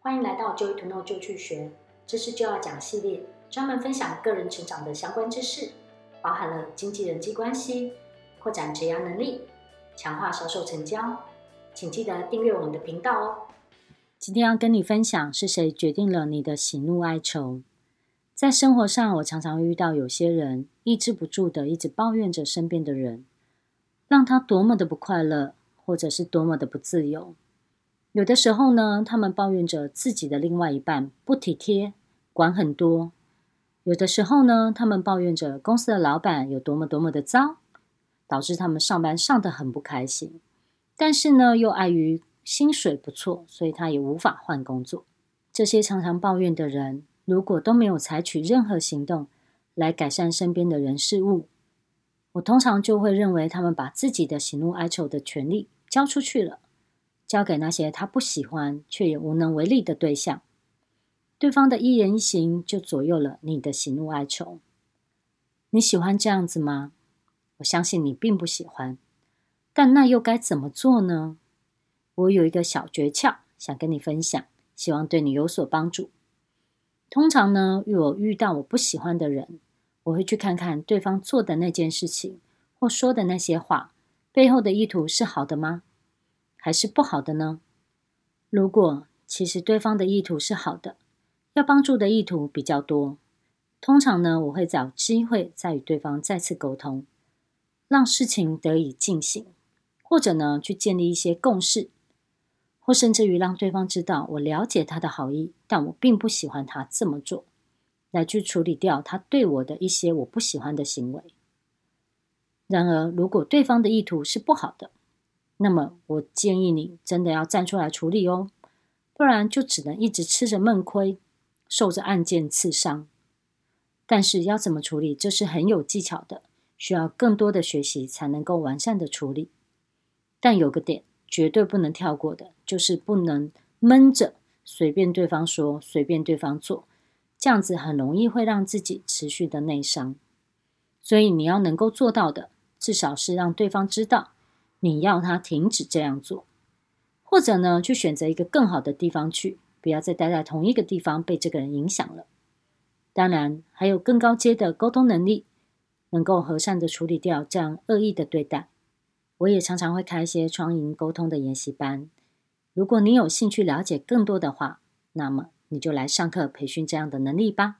欢迎来到 Joy to Know 就去学，这是就要讲系列，专门分享个人成长的相关知识，包含了经济人际关系、扩展职业能力、强化销售成交，请记得订阅我们的频道哦。今天要跟你分享是谁决定了你的喜怒哀愁。在生活上，我常常遇到有些人抑制不住的一直抱怨着身边的人，让他多么的不快乐，或者是多么的不自由。有的时候呢，他们抱怨着自己的另外一半不体贴，管很多；有的时候呢，他们抱怨着公司的老板有多么多么的糟，导致他们上班上得很不开心。但是呢，又碍于薪水不错，所以他也无法换工作。这些常常抱怨的人，如果都没有采取任何行动来改善身边的人事物，我通常就会认为他们把自己的喜怒哀愁的权利交出去了，交给那些他不喜欢却也无能为力的对象。对方的一言一行就左右了你的喜怒哀愁。你喜欢这样子吗？我相信你并不喜欢，但那又该怎么做呢？我有一个小诀窍想跟你分享，希望对你有所帮助。通常呢，遇我遇到我不喜欢的人，我会去看看对方做的那件事情或说的那些话，背后的意图是好的吗？还是不好的呢？如果其实对方的意图是好的，要帮助的意图比较多，通常呢，我会找机会再与对方再次沟通，让事情得以进行，或者呢，去建立一些共识。或甚至于让对方知道我了解他的好意，但我并不喜欢他这么做，来去处理掉他对我的一些我不喜欢的行为。然而，如果对方的意图是不好的，那么我建议你真的要站出来处理哦，不然就只能一直吃着闷亏，受着暗箭刺伤。但是要怎么处理，这是很有技巧的，需要更多的学习才能够完善的处理。但有个点。绝对不能跳过的，就是不能闷着，随便对方说，随便对方做，这样子很容易会让自己持续的内伤。所以你要能够做到的，至少是让对方知道你要他停止这样做，或者呢，去选择一个更好的地方去，不要再待在同一个地方被这个人影响了。当然，还有更高阶的沟通能力，能够和善的处理掉这样恶意的对待。我也常常会开一些双赢沟通的研习班，如果你有兴趣了解更多的话，那么你就来上课培训这样的能力吧。